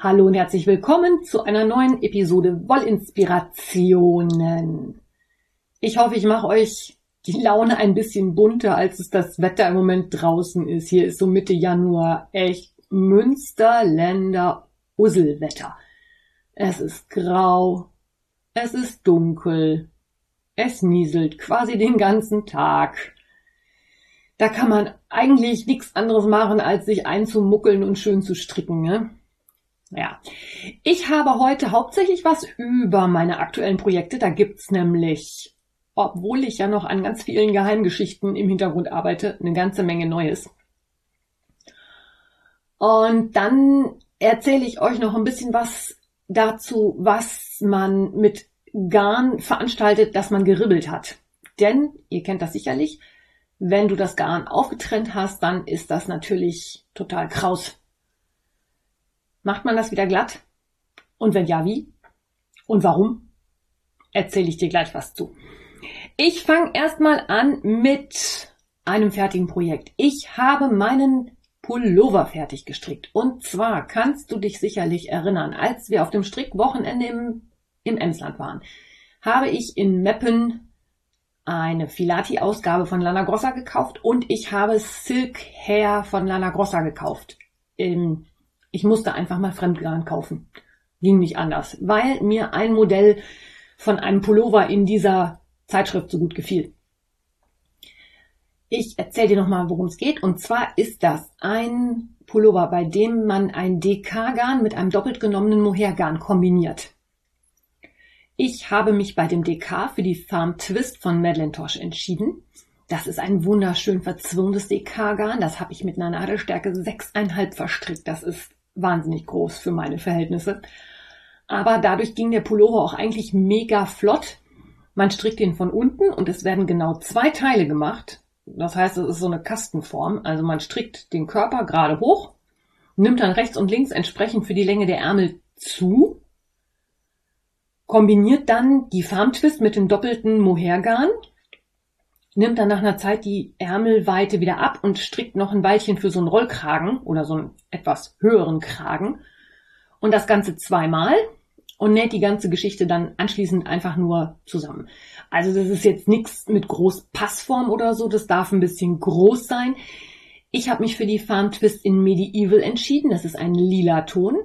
Hallo und herzlich willkommen zu einer neuen Episode Wollinspirationen. Ich hoffe, ich mache euch die Laune ein bisschen bunter, als es das Wetter im Moment draußen ist. Hier ist so Mitte Januar echt Münsterländer Usselwetter. Es ist grau, es ist dunkel, es nieselt quasi den ganzen Tag. Da kann man eigentlich nichts anderes machen, als sich einzumuckeln und schön zu stricken. Ne? Ja, ich habe heute hauptsächlich was über meine aktuellen Projekte. Da gibt's nämlich, obwohl ich ja noch an ganz vielen Geheimgeschichten im Hintergrund arbeite, eine ganze Menge Neues. Und dann erzähle ich euch noch ein bisschen was dazu, was man mit Garn veranstaltet, das man geribbelt hat. Denn, ihr kennt das sicherlich, wenn du das Garn aufgetrennt hast, dann ist das natürlich total kraus. Macht man das wieder glatt? Und wenn ja, wie? Und warum? Erzähle ich dir gleich was zu. Ich fange erstmal an mit einem fertigen Projekt. Ich habe meinen Pullover fertig gestrickt. Und zwar kannst du dich sicherlich erinnern, als wir auf dem Strickwochenende im, im Emsland waren, habe ich in Meppen eine Filati-Ausgabe von Lana Grossa gekauft und ich habe Silk Hair von Lana Grossa gekauft. Im ich musste einfach mal Fremdgarn kaufen. Ging nicht anders, weil mir ein Modell von einem Pullover in dieser Zeitschrift so gut gefiel. Ich erzähle dir nochmal, worum es geht. Und zwar ist das ein Pullover, bei dem man ein DK-Garn mit einem doppelt genommenen Mohair-Garn kombiniert. Ich habe mich bei dem DK für die Farm Twist von Madeleine Tosh entschieden. Das ist ein wunderschön verzwirntes DK-Garn. Das habe ich mit einer Nadelstärke 6,5 verstrickt. Das ist wahnsinnig groß für meine Verhältnisse. Aber dadurch ging der Pullover auch eigentlich mega flott. Man strickt ihn von unten und es werden genau zwei Teile gemacht. Das heißt, es ist so eine Kastenform. Also man strickt den Körper gerade hoch, nimmt dann rechts und links entsprechend für die Länge der Ärmel zu, kombiniert dann die Farmtwist mit dem doppelten Mohairgarn, nimmt dann nach einer Zeit die Ärmelweite wieder ab und strickt noch ein Weilchen für so einen Rollkragen oder so einen etwas höheren Kragen. Und das Ganze zweimal und näht die ganze Geschichte dann anschließend einfach nur zusammen. Also das ist jetzt nichts mit groß Passform oder so, das darf ein bisschen groß sein. Ich habe mich für die Farm Twist in Medieval entschieden, das ist ein lila Ton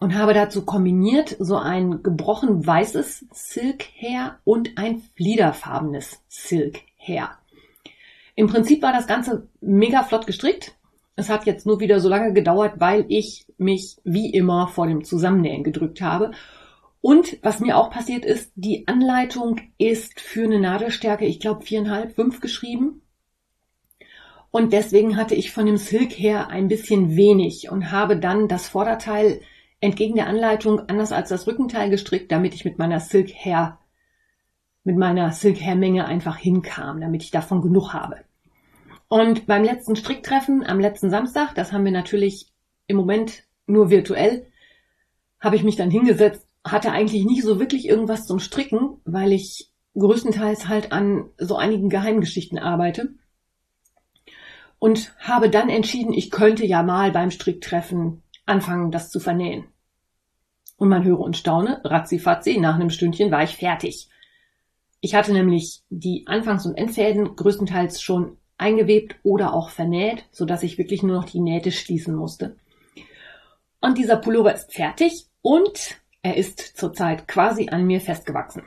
und habe dazu kombiniert so ein gebrochen weißes Silk Hair und ein fliederfarbenes Silk her. Im Prinzip war das Ganze mega flott gestrickt. Es hat jetzt nur wieder so lange gedauert, weil ich mich wie immer vor dem Zusammennähen gedrückt habe. Und was mir auch passiert ist, die Anleitung ist für eine Nadelstärke, ich glaube viereinhalb, fünf geschrieben. Und deswegen hatte ich von dem Silk her ein bisschen wenig und habe dann das Vorderteil entgegen der Anleitung anders als das Rückenteil gestrickt, damit ich mit meiner Silk Hair mit meiner Silk Hair Menge einfach hinkam, damit ich davon genug habe. Und beim letzten Stricktreffen am letzten Samstag, das haben wir natürlich im Moment nur virtuell, habe ich mich dann hingesetzt, hatte eigentlich nicht so wirklich irgendwas zum Stricken, weil ich größtenteils halt an so einigen Geheimgeschichten arbeite. Und habe dann entschieden, ich könnte ja mal beim Stricktreffen anfangen, das zu vernähen. Und man höre und staune, ratzifatzi, nach einem Stündchen war ich fertig. Ich hatte nämlich die Anfangs- und Endfäden größtenteils schon eingewebt oder auch vernäht, so dass ich wirklich nur noch die Nähte schließen musste. Und dieser Pullover ist fertig und er ist zurzeit quasi an mir festgewachsen.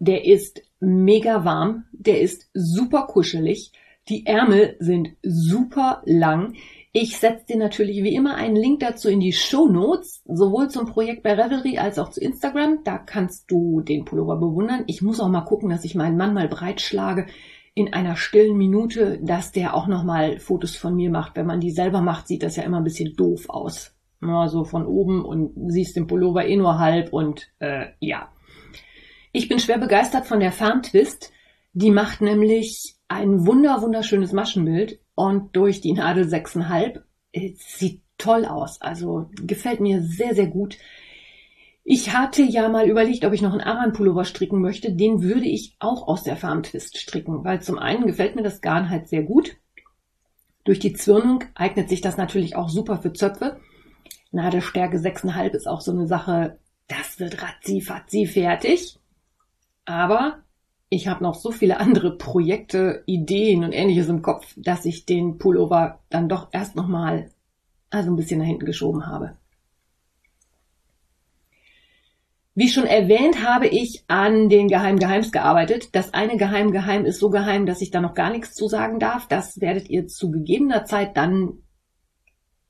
Der ist mega warm, der ist super kuschelig, die Ärmel sind super lang. Ich setze dir natürlich wie immer einen Link dazu in die Show Notes, sowohl zum Projekt bei Revelry als auch zu Instagram. Da kannst du den Pullover bewundern. Ich muss auch mal gucken, dass ich meinen Mann mal breitschlage in einer stillen Minute, dass der auch nochmal Fotos von mir macht. Wenn man die selber macht, sieht das ja immer ein bisschen doof aus. Ja, so von oben und siehst den Pullover eh nur halb und äh, ja. Ich bin schwer begeistert von der Farm Twist. Die macht nämlich ein wunder wunderschönes Maschenbild und durch die Nadel 6,5 äh, sieht toll aus. Also gefällt mir sehr, sehr gut. Ich hatte ja mal überlegt, ob ich noch einen Aran-Pullover stricken möchte. Den würde ich auch aus der Farm Twist stricken, weil zum einen gefällt mir das Garn halt sehr gut. Durch die Zwirnung eignet sich das natürlich auch super für Zöpfe. Nadelstärke 6,5 ist auch so eine Sache, das wird ratzi fatzi fertig. Aber ich habe noch so viele andere Projekte, Ideen und ähnliches im Kopf, dass ich den Pullover dann doch erst nochmal also ein bisschen nach hinten geschoben habe. Wie schon erwähnt, habe ich an den Geheim Geheims gearbeitet. Das eine Geheim Geheim ist so geheim, dass ich da noch gar nichts zu sagen darf. Das werdet ihr zu gegebener Zeit dann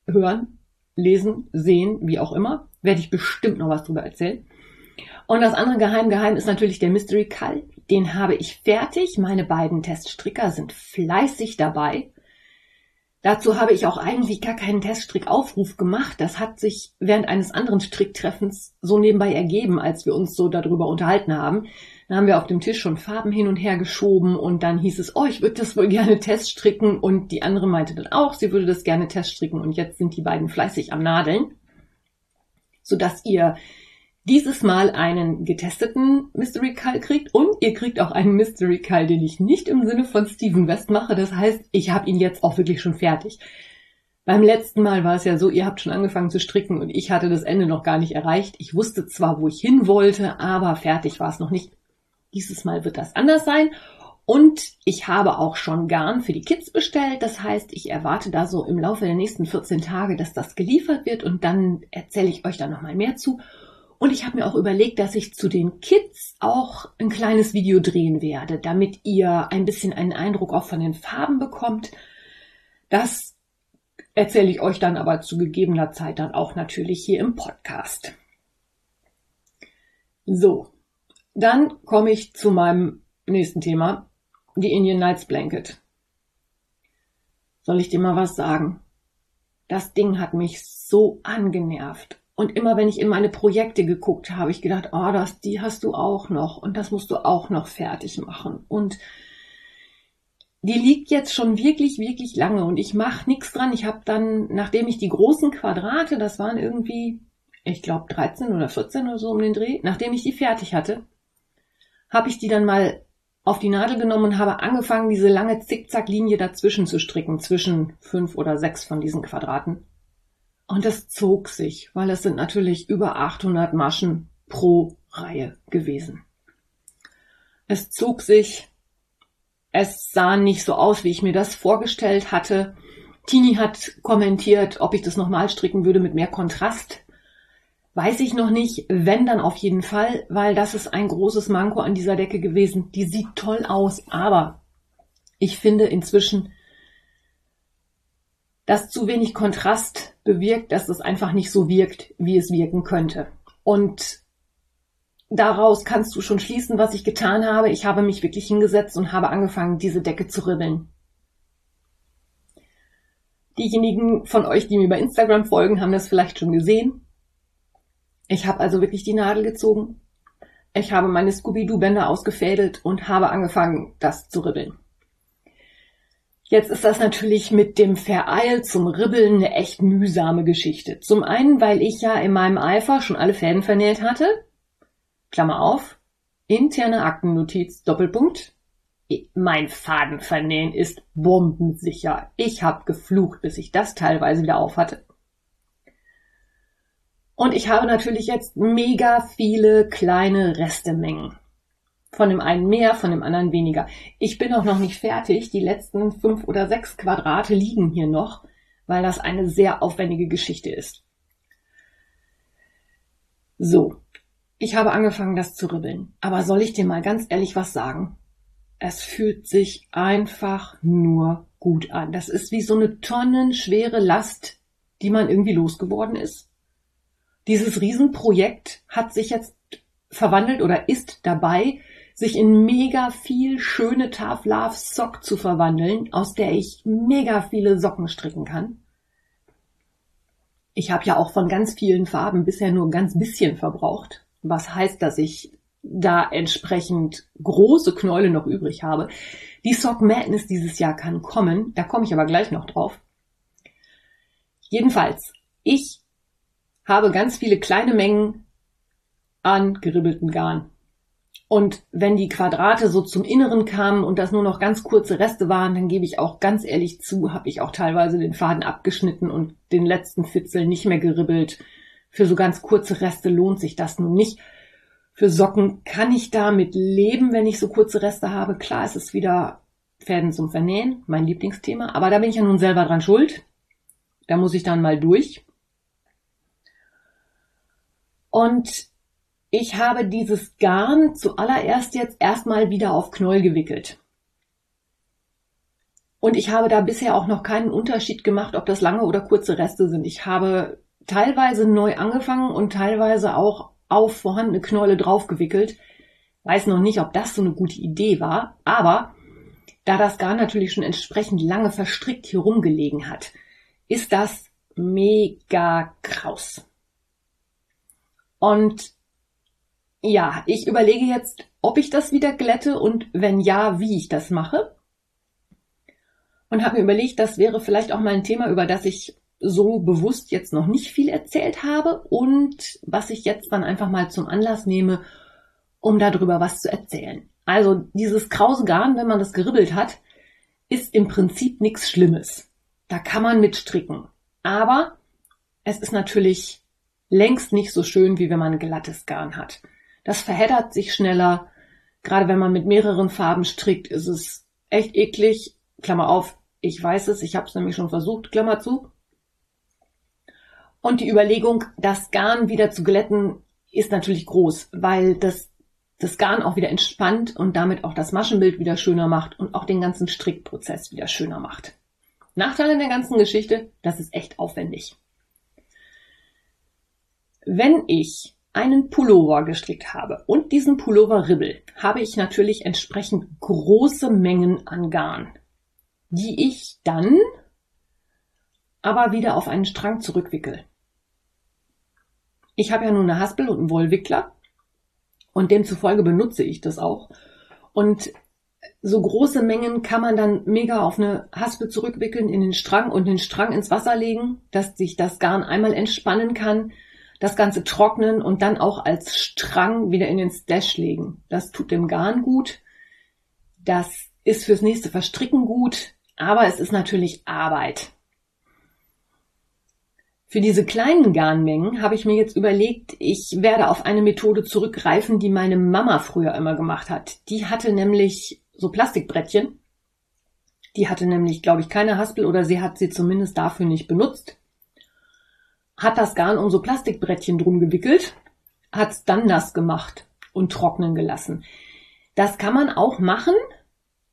hören, lesen, sehen, wie auch immer. Werde ich bestimmt noch was drüber erzählen. Und das andere Geheim Geheim ist natürlich der Mystery Call. Den habe ich fertig. Meine beiden Teststricker sind fleißig dabei. Dazu habe ich auch eigentlich gar keinen Teststrickaufruf gemacht. Das hat sich während eines anderen Stricktreffens so nebenbei ergeben, als wir uns so darüber unterhalten haben. Da haben wir auf dem Tisch schon Farben hin und her geschoben und dann hieß es, oh, ich würde das wohl gerne teststricken und die andere meinte dann auch, sie würde das gerne teststricken und jetzt sind die beiden fleißig am Nadeln, sodass ihr dieses Mal einen getesteten Mystery Call kriegt und ihr kriegt auch einen Mystery Call, den ich nicht im Sinne von Steven West mache. Das heißt, ich habe ihn jetzt auch wirklich schon fertig. Beim letzten Mal war es ja so, ihr habt schon angefangen zu stricken und ich hatte das Ende noch gar nicht erreicht. Ich wusste zwar, wo ich hin wollte, aber fertig war es noch nicht. Dieses Mal wird das anders sein. Und ich habe auch schon Garn für die Kids bestellt. Das heißt, ich erwarte da so im Laufe der nächsten 14 Tage, dass das geliefert wird und dann erzähle ich euch da nochmal mehr zu. Und ich habe mir auch überlegt, dass ich zu den Kids auch ein kleines Video drehen werde, damit ihr ein bisschen einen Eindruck auch von den Farben bekommt. Das erzähle ich euch dann aber zu gegebener Zeit dann auch natürlich hier im Podcast. So, dann komme ich zu meinem nächsten Thema, die Indian Nights Blanket. Soll ich dir mal was sagen? Das Ding hat mich so angenervt. Und immer wenn ich in meine Projekte geguckt habe, ich gedacht, oh, das, die hast du auch noch und das musst du auch noch fertig machen. Und die liegt jetzt schon wirklich, wirklich lange und ich mache nichts dran. Ich habe dann, nachdem ich die großen Quadrate, das waren irgendwie, ich glaube 13 oder 14 oder so um den Dreh, nachdem ich die fertig hatte, habe ich die dann mal auf die Nadel genommen und habe angefangen, diese lange Zickzacklinie dazwischen zu stricken, zwischen fünf oder sechs von diesen Quadraten. Und das zog sich, weil es sind natürlich über 800 Maschen pro Reihe gewesen. Es zog sich, es sah nicht so aus, wie ich mir das vorgestellt hatte. Tini hat kommentiert, ob ich das nochmal stricken würde mit mehr Kontrast. Weiß ich noch nicht, wenn dann auf jeden Fall, weil das ist ein großes Manko an dieser Decke gewesen. Die sieht toll aus, aber ich finde inzwischen, dass zu wenig Kontrast bewirkt, dass es einfach nicht so wirkt, wie es wirken könnte. Und daraus kannst du schon schließen, was ich getan habe. Ich habe mich wirklich hingesetzt und habe angefangen, diese Decke zu ribbeln. Diejenigen von euch, die mir bei Instagram folgen, haben das vielleicht schon gesehen. Ich habe also wirklich die Nadel gezogen. Ich habe meine Scooby-Doo-Bänder ausgefädelt und habe angefangen, das zu ribbeln. Jetzt ist das natürlich mit dem Vereil zum Ribbeln eine echt mühsame Geschichte. Zum einen, weil ich ja in meinem Eifer schon alle Fäden vernäht hatte. Klammer auf. Interne Aktennotiz, Doppelpunkt. Mein Fadenvernähen ist bombensicher. Ich hab geflucht, bis ich das teilweise wieder auf hatte. Und ich habe natürlich jetzt mega viele kleine Restemengen. Von dem einen mehr, von dem anderen weniger. Ich bin auch noch nicht fertig. Die letzten fünf oder sechs Quadrate liegen hier noch, weil das eine sehr aufwendige Geschichte ist. So. Ich habe angefangen, das zu ribbeln. Aber soll ich dir mal ganz ehrlich was sagen? Es fühlt sich einfach nur gut an. Das ist wie so eine tonnenschwere Last, die man irgendwie losgeworden ist. Dieses Riesenprojekt hat sich jetzt verwandelt oder ist dabei, sich in mega viel schöne Tough Love Sock zu verwandeln, aus der ich mega viele Socken stricken kann. Ich habe ja auch von ganz vielen Farben bisher nur ein ganz bisschen verbraucht, was heißt, dass ich da entsprechend große Knäule noch übrig habe. Die Sock Madness dieses Jahr kann kommen, da komme ich aber gleich noch drauf. Jedenfalls, ich habe ganz viele kleine Mengen an geribbelten Garn. Und wenn die Quadrate so zum Inneren kamen und das nur noch ganz kurze Reste waren, dann gebe ich auch ganz ehrlich zu, habe ich auch teilweise den Faden abgeschnitten und den letzten Fitzel nicht mehr geribbelt. Für so ganz kurze Reste lohnt sich das nun nicht. Für Socken kann ich damit leben, wenn ich so kurze Reste habe. Klar, es ist wieder Fäden zum Vernähen, mein Lieblingsthema, aber da bin ich ja nun selber dran schuld. Da muss ich dann mal durch. Und ich habe dieses Garn zuallererst jetzt erstmal wieder auf Knäuel gewickelt. Und ich habe da bisher auch noch keinen Unterschied gemacht, ob das lange oder kurze Reste sind. Ich habe teilweise neu angefangen und teilweise auch auf vorhandene Knäule draufgewickelt. Weiß noch nicht, ob das so eine gute Idee war, aber da das Garn natürlich schon entsprechend lange verstrickt hier rumgelegen hat, ist das mega kraus. Und ja, ich überlege jetzt, ob ich das wieder glätte und wenn ja, wie ich das mache. Und habe mir überlegt, das wäre vielleicht auch mal ein Thema, über das ich so bewusst jetzt noch nicht viel erzählt habe und was ich jetzt dann einfach mal zum Anlass nehme, um darüber was zu erzählen. Also dieses krause Garn, wenn man das geribbelt hat, ist im Prinzip nichts Schlimmes. Da kann man mitstricken. Aber es ist natürlich längst nicht so schön, wie wenn man glattes Garn hat. Das verheddert sich schneller. Gerade wenn man mit mehreren Farben strickt, ist es echt eklig. Klammer auf, ich weiß es, ich habe es nämlich schon versucht, Klammer zu. Und die Überlegung, das Garn wieder zu glätten, ist natürlich groß, weil das das Garn auch wieder entspannt und damit auch das Maschenbild wieder schöner macht und auch den ganzen Strickprozess wieder schöner macht. Nachteil in der ganzen Geschichte, das ist echt aufwendig. Wenn ich einen Pullover gestrickt habe und diesen Pullover ribbel, habe ich natürlich entsprechend große Mengen an Garn, die ich dann aber wieder auf einen Strang zurückwickel. Ich habe ja nun eine Haspel und einen Wollwickler und demzufolge benutze ich das auch. Und so große Mengen kann man dann mega auf eine Haspel zurückwickeln in den Strang und den Strang ins Wasser legen, dass sich das Garn einmal entspannen kann das Ganze trocknen und dann auch als Strang wieder in den Stash legen. Das tut dem Garn gut. Das ist fürs nächste Verstricken gut, aber es ist natürlich Arbeit. Für diese kleinen Garnmengen habe ich mir jetzt überlegt, ich werde auf eine Methode zurückgreifen, die meine Mama früher immer gemacht hat. Die hatte nämlich so Plastikbrettchen. Die hatte nämlich, glaube ich, keine Haspel oder sie hat sie zumindest dafür nicht benutzt hat das Garn um so Plastikbrettchen drum gewickelt, hat es dann nass gemacht und trocknen gelassen. Das kann man auch machen.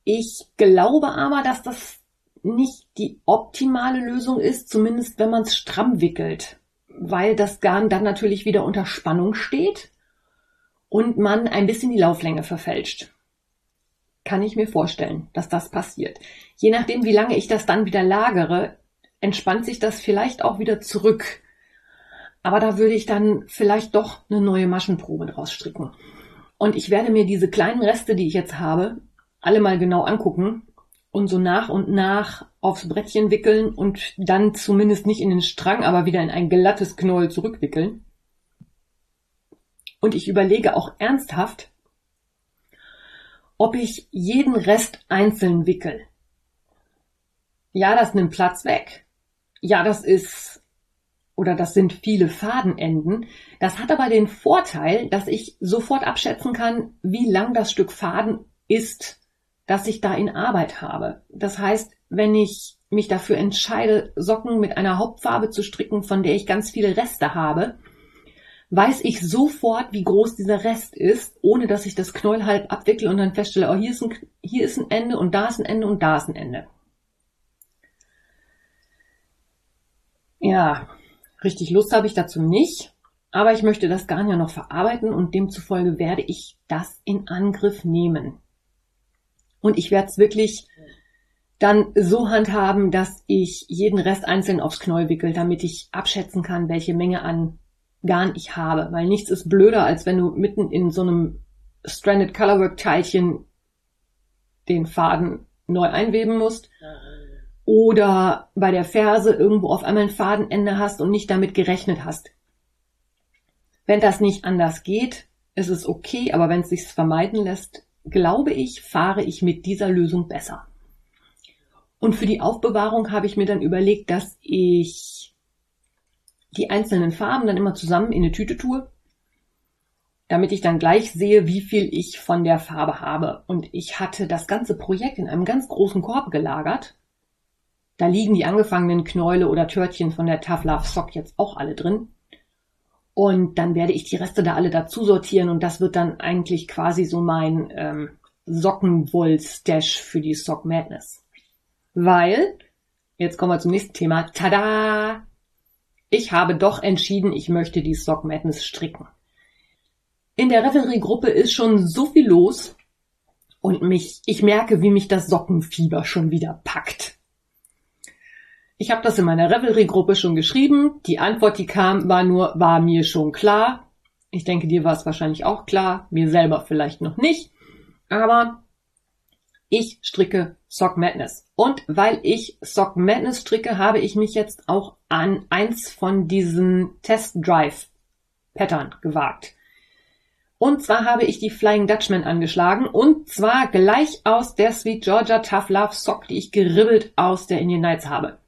Ich glaube aber, dass das nicht die optimale Lösung ist, zumindest wenn man es stramm wickelt, weil das Garn dann natürlich wieder unter Spannung steht und man ein bisschen die Lauflänge verfälscht. Kann ich mir vorstellen, dass das passiert. Je nachdem, wie lange ich das dann wieder lagere, entspannt sich das vielleicht auch wieder zurück. Aber da würde ich dann vielleicht doch eine neue Maschenprobe draus stricken. Und ich werde mir diese kleinen Reste, die ich jetzt habe, alle mal genau angucken und so nach und nach aufs Brettchen wickeln und dann zumindest nicht in den Strang, aber wieder in ein glattes Knäuel zurückwickeln. Und ich überlege auch ernsthaft, ob ich jeden Rest einzeln wickel. Ja, das nimmt Platz weg. Ja, das ist oder das sind viele Fadenenden. Das hat aber den Vorteil, dass ich sofort abschätzen kann, wie lang das Stück Faden ist, das ich da in Arbeit habe. Das heißt, wenn ich mich dafür entscheide, Socken mit einer Hauptfarbe zu stricken, von der ich ganz viele Reste habe, weiß ich sofort, wie groß dieser Rest ist, ohne dass ich das Knäuel halb abwickle und dann feststelle, oh, hier ist ein, hier ist ein Ende und da ist ein Ende und da ist ein Ende. Ja, Richtig Lust habe ich dazu nicht, aber ich möchte das Garn ja noch verarbeiten und demzufolge werde ich das in Angriff nehmen. Und ich werde es wirklich dann so handhaben, dass ich jeden Rest einzeln aufs Knäuel wickel, damit ich abschätzen kann, welche Menge an Garn ich habe. Weil nichts ist blöder, als wenn du mitten in so einem Stranded Colorwork Teilchen den Faden neu einweben musst. Oder bei der Ferse irgendwo auf einmal ein Fadenende hast und nicht damit gerechnet hast. Wenn das nicht anders geht, ist es okay, aber wenn es sich vermeiden lässt, glaube ich, fahre ich mit dieser Lösung besser. Und für die Aufbewahrung habe ich mir dann überlegt, dass ich die einzelnen Farben dann immer zusammen in eine Tüte tue, damit ich dann gleich sehe, wie viel ich von der Farbe habe. Und ich hatte das ganze Projekt in einem ganz großen Korb gelagert. Da liegen die angefangenen Knäule oder Törtchen von der Tough Love Sock jetzt auch alle drin. Und dann werde ich die Reste da alle dazu sortieren und das wird dann eigentlich quasi so mein ähm, Sockenwoll-Stash für die Sock Madness. Weil, jetzt kommen wir zum nächsten Thema, tada! Ich habe doch entschieden, ich möchte die Sock Madness stricken. In der Revelry-Gruppe ist schon so viel los und mich, ich merke, wie mich das Sockenfieber schon wieder packt. Ich habe das in meiner Revelry-Gruppe schon geschrieben. Die Antwort, die kam, war nur, war mir schon klar. Ich denke, dir war es wahrscheinlich auch klar, mir selber vielleicht noch nicht. Aber ich stricke Sock Madness. Und weil ich Sock Madness stricke, habe ich mich jetzt auch an eins von diesen Test Drive Pattern gewagt. Und zwar habe ich die Flying Dutchman angeschlagen und zwar gleich aus der Sweet Georgia Tough Love Sock, die ich geribbelt aus der Indian Nights habe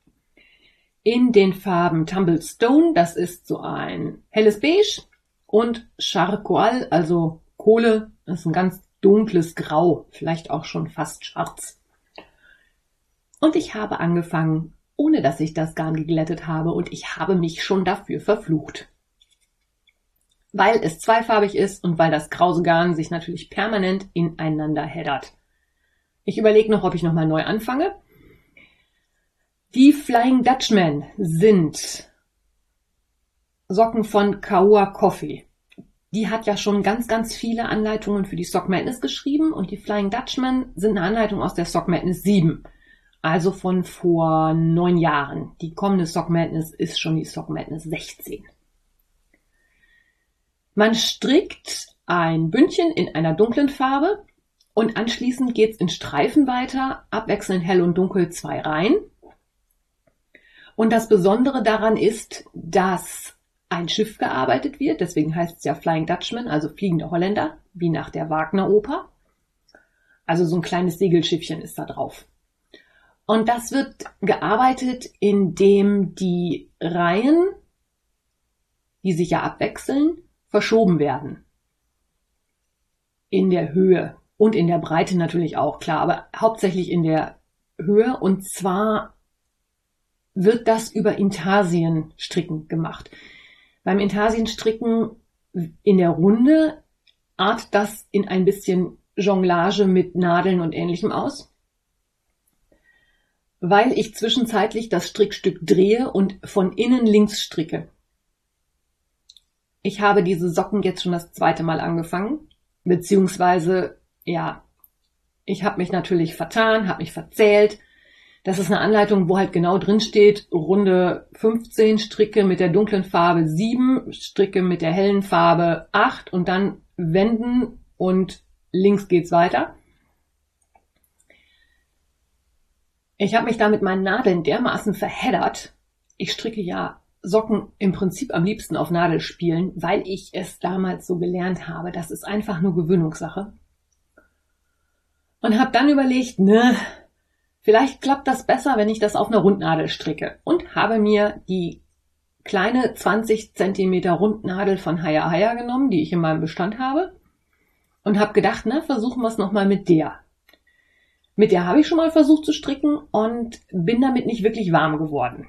in den Farben Tumble Stone, das ist so ein helles Beige, und Charcoal, also Kohle, das ist ein ganz dunkles Grau, vielleicht auch schon fast schwarz. Und ich habe angefangen, ohne dass ich das Garn geglättet habe, und ich habe mich schon dafür verflucht. Weil es zweifarbig ist und weil das krause Garn sich natürlich permanent ineinander heddert. Ich überlege noch, ob ich nochmal neu anfange die Flying Dutchman sind Socken von Kaua Coffee. Die hat ja schon ganz, ganz viele Anleitungen für die Sock Madness geschrieben und die Flying Dutchman sind eine Anleitung aus der Sock Madness 7. Also von vor neun Jahren. Die kommende Sock Madness ist schon die Sock Madness 16. Man strickt ein Bündchen in einer dunklen Farbe und anschließend geht's in Streifen weiter, abwechselnd hell und dunkel zwei Reihen. Und das Besondere daran ist, dass ein Schiff gearbeitet wird, deswegen heißt es ja Flying Dutchman, also fliegende Holländer, wie nach der Wagner-Oper. Also so ein kleines Segelschiffchen ist da drauf. Und das wird gearbeitet, indem die Reihen, die sich ja abwechseln, verschoben werden. In der Höhe und in der Breite natürlich auch, klar, aber hauptsächlich in der Höhe und zwar wird das über Intarsienstricken gemacht. Beim Intarsienstricken in der Runde art das in ein bisschen Jonglage mit Nadeln und ähnlichem aus. Weil ich zwischenzeitlich das Strickstück drehe und von innen links stricke. Ich habe diese Socken jetzt schon das zweite Mal angefangen, beziehungsweise, ja, ich habe mich natürlich vertan, habe mich verzählt, das ist eine Anleitung, wo halt genau drin steht, Runde 15 Stricke mit der dunklen Farbe 7, Stricke mit der hellen Farbe 8 und dann wenden und links geht's weiter. Ich habe mich da mit meinen Nadeln dermaßen verheddert. Ich stricke ja Socken im Prinzip am liebsten auf Nadelspielen, weil ich es damals so gelernt habe. Das ist einfach nur Gewöhnungssache. Und habe dann überlegt, ne, Vielleicht klappt das besser, wenn ich das auf einer Rundnadel stricke und habe mir die kleine 20 Zentimeter Rundnadel von Haya Haya genommen, die ich in meinem Bestand habe und habe gedacht, na, versuchen wir es nochmal mit der. Mit der habe ich schon mal versucht zu stricken und bin damit nicht wirklich warm geworden.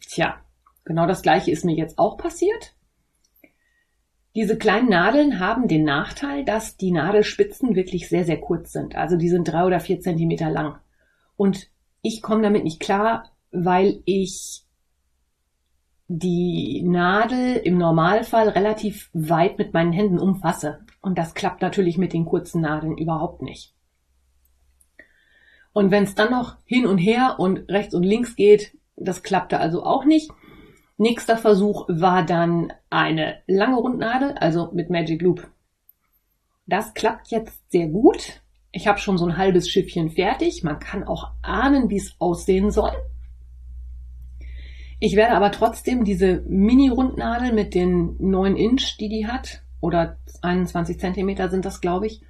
Tja, genau das gleiche ist mir jetzt auch passiert. Diese kleinen Nadeln haben den Nachteil, dass die Nadelspitzen wirklich sehr, sehr kurz sind. Also die sind drei oder vier Zentimeter lang. Und ich komme damit nicht klar, weil ich die Nadel im Normalfall relativ weit mit meinen Händen umfasse. Und das klappt natürlich mit den kurzen Nadeln überhaupt nicht. Und wenn es dann noch hin und her und rechts und links geht, das klappte also auch nicht. Nächster Versuch war dann eine lange Rundnadel, also mit Magic Loop. Das klappt jetzt sehr gut. Ich habe schon so ein halbes Schiffchen fertig. Man kann auch ahnen, wie es aussehen soll. Ich werde aber trotzdem diese Mini-Rundnadel mit den 9 Inch, die die hat, oder 21 Zentimeter sind das, glaube ich,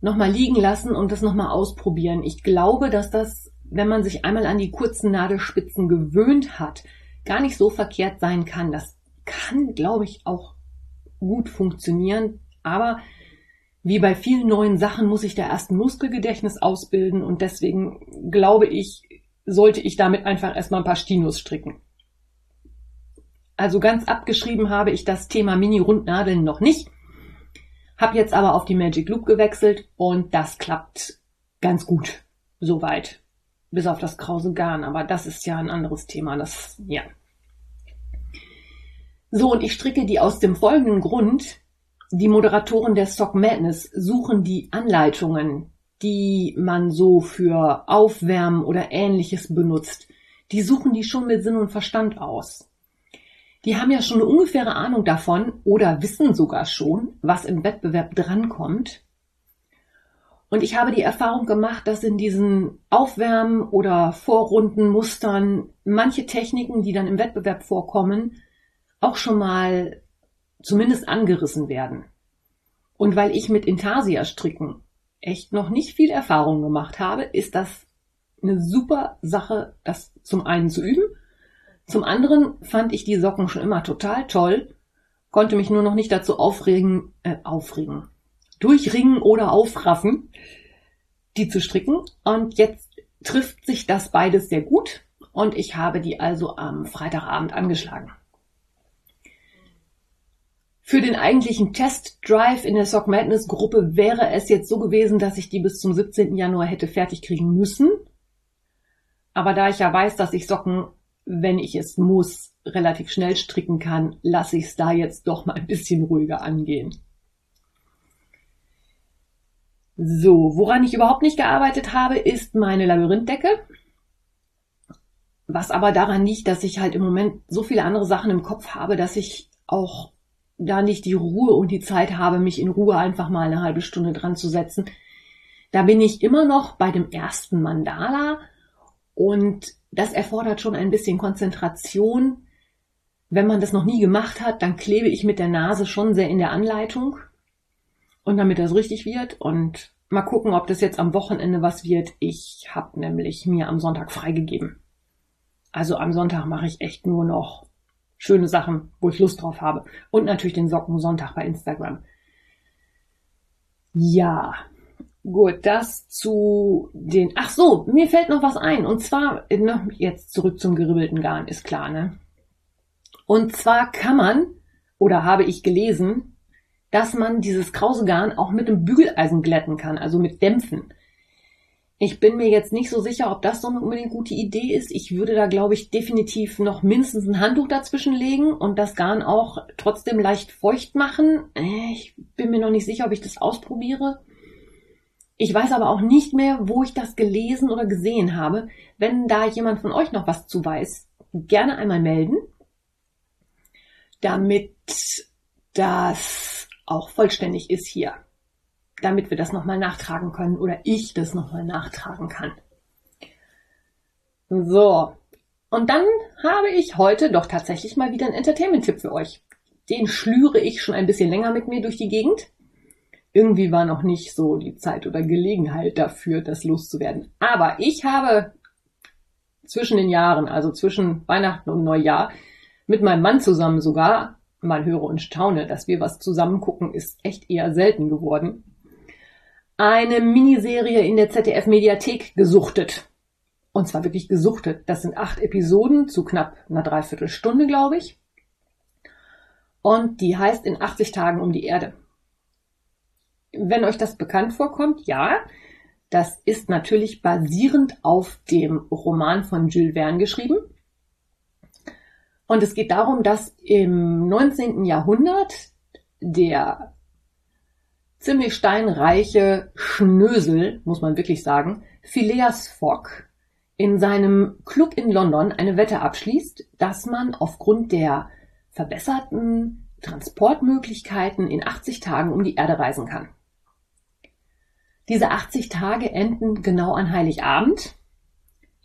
nochmal liegen lassen und das nochmal ausprobieren. Ich glaube, dass das, wenn man sich einmal an die kurzen Nadelspitzen gewöhnt hat, gar nicht so verkehrt sein kann. Das kann, glaube ich, auch gut funktionieren. Aber wie bei vielen neuen Sachen muss ich da erst ein Muskelgedächtnis ausbilden und deswegen glaube ich, sollte ich damit einfach erstmal ein paar Stinos stricken. Also ganz abgeschrieben habe ich das Thema Mini-Rundnadeln noch nicht. Hab jetzt aber auf die Magic Loop gewechselt und das klappt ganz gut. Soweit. Bis auf das krause Garn, aber das ist ja ein anderes Thema. Das, ja. So, und ich stricke die aus dem folgenden Grund. Die Moderatoren der Sock Madness suchen die Anleitungen, die man so für Aufwärmen oder ähnliches benutzt. Die suchen die schon mit Sinn und Verstand aus die haben ja schon eine ungefähre Ahnung davon oder wissen sogar schon, was im Wettbewerb drankommt. Und ich habe die Erfahrung gemacht, dass in diesen Aufwärmen oder Vorrundenmustern manche Techniken, die dann im Wettbewerb vorkommen, auch schon mal zumindest angerissen werden. Und weil ich mit Intarsia stricken echt noch nicht viel Erfahrung gemacht habe, ist das eine super Sache, das zum einen zu üben zum anderen fand ich die Socken schon immer total toll, konnte mich nur noch nicht dazu aufregen, äh, aufregen, durchringen oder aufraffen, die zu stricken. Und jetzt trifft sich das beides sehr gut und ich habe die also am Freitagabend angeschlagen. Für den eigentlichen Test-Drive in der Sock Madness Gruppe wäre es jetzt so gewesen, dass ich die bis zum 17. Januar hätte fertig kriegen müssen. Aber da ich ja weiß, dass ich Socken wenn ich es muss, relativ schnell stricken kann, lasse ich es da jetzt doch mal ein bisschen ruhiger angehen. So, woran ich überhaupt nicht gearbeitet habe, ist meine Labyrinthdecke. Was aber daran liegt, dass ich halt im Moment so viele andere Sachen im Kopf habe, dass ich auch da nicht die Ruhe und die Zeit habe, mich in Ruhe einfach mal eine halbe Stunde dran zu setzen. Da bin ich immer noch bei dem ersten Mandala und das erfordert schon ein bisschen Konzentration. Wenn man das noch nie gemacht hat, dann klebe ich mit der Nase schon sehr in der Anleitung. Und damit das richtig wird und mal gucken, ob das jetzt am Wochenende was wird. Ich habe nämlich mir am Sonntag freigegeben. Also am Sonntag mache ich echt nur noch schöne Sachen, wo ich Lust drauf habe. Und natürlich den Socken Sonntag bei Instagram. Ja, Gut, das zu den. Ach so, mir fällt noch was ein. Und zwar, ne, jetzt zurück zum geribbelten Garn, ist klar, ne? Und zwar kann man, oder habe ich gelesen, dass man dieses krause Garn auch mit einem Bügeleisen glätten kann, also mit Dämpfen. Ich bin mir jetzt nicht so sicher, ob das so eine unbedingt gute Idee ist. Ich würde da, glaube ich, definitiv noch mindestens ein Handtuch dazwischen legen und das Garn auch trotzdem leicht feucht machen. Äh, ich bin mir noch nicht sicher, ob ich das ausprobiere. Ich weiß aber auch nicht mehr, wo ich das gelesen oder gesehen habe. Wenn da jemand von euch noch was zu weiß, gerne einmal melden, damit das auch vollständig ist hier. Damit wir das nochmal nachtragen können oder ich das nochmal nachtragen kann. So. Und dann habe ich heute doch tatsächlich mal wieder einen Entertainment-Tipp für euch. Den schlüre ich schon ein bisschen länger mit mir durch die Gegend irgendwie war noch nicht so die Zeit oder Gelegenheit dafür, das loszuwerden. Aber ich habe zwischen den Jahren, also zwischen Weihnachten und Neujahr, mit meinem Mann zusammen sogar, mal höre und staune, dass wir was zusammen gucken, ist echt eher selten geworden, eine Miniserie in der ZDF Mediathek gesuchtet. Und zwar wirklich gesuchtet. Das sind acht Episoden zu knapp einer Dreiviertelstunde, glaube ich. Und die heißt in 80 Tagen um die Erde. Wenn euch das bekannt vorkommt, ja, das ist natürlich basierend auf dem Roman von Jules Verne geschrieben. Und es geht darum, dass im 19. Jahrhundert der ziemlich steinreiche Schnösel, muss man wirklich sagen, Phileas Fogg in seinem Club in London eine Wette abschließt, dass man aufgrund der verbesserten Transportmöglichkeiten in 80 Tagen um die Erde reisen kann. Diese 80 Tage enden genau an Heiligabend.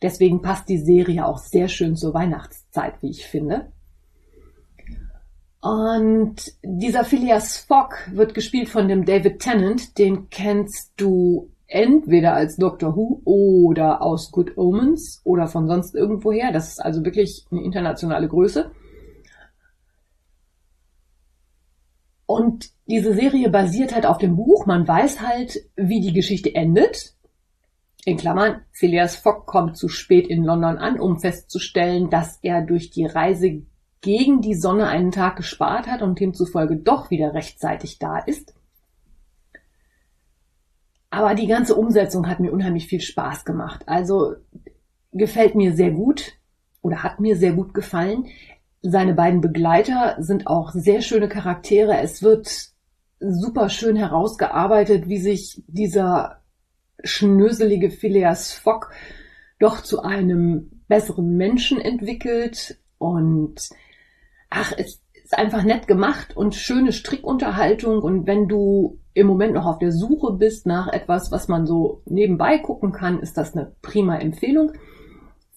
Deswegen passt die Serie auch sehr schön zur Weihnachtszeit, wie ich finde. Und dieser Phileas Fogg wird gespielt von dem David Tennant. Den kennst du entweder als Doctor Who oder aus Good Omens oder von sonst irgendwoher. Das ist also wirklich eine internationale Größe. Und diese Serie basiert halt auf dem Buch. Man weiß halt, wie die Geschichte endet. In Klammern, Phileas Fogg kommt zu spät in London an, um festzustellen, dass er durch die Reise gegen die Sonne einen Tag gespart hat und demzufolge doch wieder rechtzeitig da ist. Aber die ganze Umsetzung hat mir unheimlich viel Spaß gemacht. Also gefällt mir sehr gut oder hat mir sehr gut gefallen. Seine beiden Begleiter sind auch sehr schöne Charaktere. Es wird super schön herausgearbeitet, wie sich dieser schnöselige Phileas Fogg doch zu einem besseren Menschen entwickelt und ach, es ist einfach nett gemacht und schöne Strickunterhaltung. Und wenn du im Moment noch auf der Suche bist nach etwas, was man so nebenbei gucken kann, ist das eine prima Empfehlung.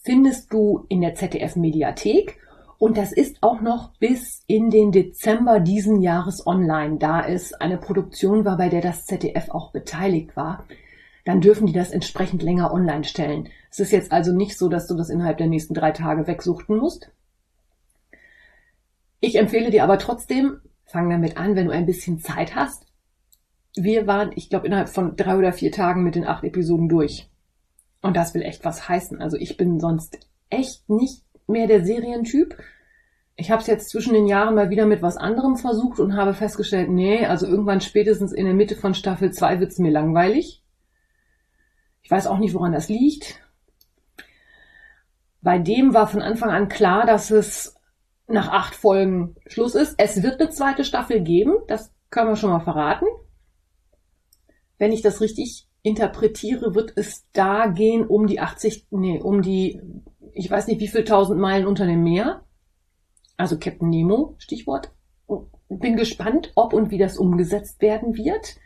Findest du in der ZDF Mediathek. Und das ist auch noch bis in den Dezember diesen Jahres online, da es eine Produktion war, bei der das ZDF auch beteiligt war. Dann dürfen die das entsprechend länger online stellen. Es ist jetzt also nicht so, dass du das innerhalb der nächsten drei Tage wegsuchten musst. Ich empfehle dir aber trotzdem, fang damit an, wenn du ein bisschen Zeit hast. Wir waren, ich glaube, innerhalb von drei oder vier Tagen mit den acht Episoden durch. Und das will echt was heißen. Also ich bin sonst echt nicht mehr der Serientyp. Ich habe es jetzt zwischen den Jahren mal wieder mit was anderem versucht und habe festgestellt, nee, also irgendwann spätestens in der Mitte von Staffel 2 wird's mir langweilig. Ich weiß auch nicht, woran das liegt. Bei dem war von Anfang an klar, dass es nach acht Folgen Schluss ist. Es wird eine zweite Staffel geben, das können wir schon mal verraten. Wenn ich das richtig interpretiere, wird es da gehen um die 80, nee, um die, ich weiß nicht wie viel tausend Meilen unter dem Meer. Also Captain Nemo, Stichwort. Bin gespannt, ob und wie das umgesetzt werden wird.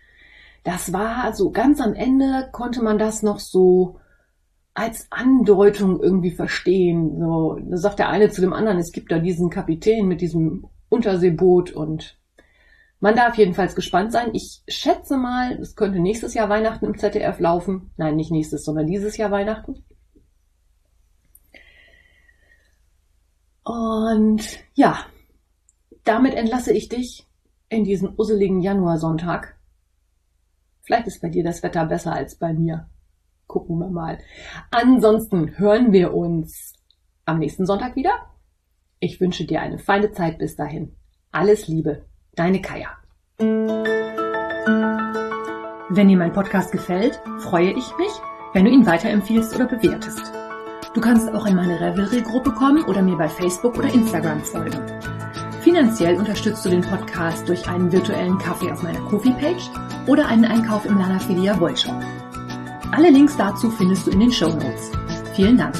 Das war so ganz am Ende konnte man das noch so als Andeutung irgendwie verstehen. So, da sagt der eine zu dem anderen, es gibt da diesen Kapitän mit diesem Unterseeboot und man darf jedenfalls gespannt sein. Ich schätze mal, es könnte nächstes Jahr Weihnachten im ZDF laufen. Nein, nicht nächstes, sondern dieses Jahr Weihnachten. Und ja, damit entlasse ich dich in diesen usseligen Januarsonntag. Vielleicht ist bei dir das Wetter besser als bei mir gucken wir mal. Ansonsten hören wir uns am nächsten Sonntag wieder. Ich wünsche dir eine feine Zeit bis dahin. Alles Liebe, deine Kaya. Wenn dir mein Podcast gefällt, freue ich mich, wenn du ihn weiterempfiehlst oder bewertest. Du kannst auch in meine Revelry-Gruppe kommen oder mir bei Facebook oder Instagram folgen. Finanziell unterstützt du den Podcast durch einen virtuellen Kaffee auf meiner Kofi-Page oder einen Einkauf im Lana Filia Wollshop. Alle Links dazu findest du in den Show Notes. Vielen Dank.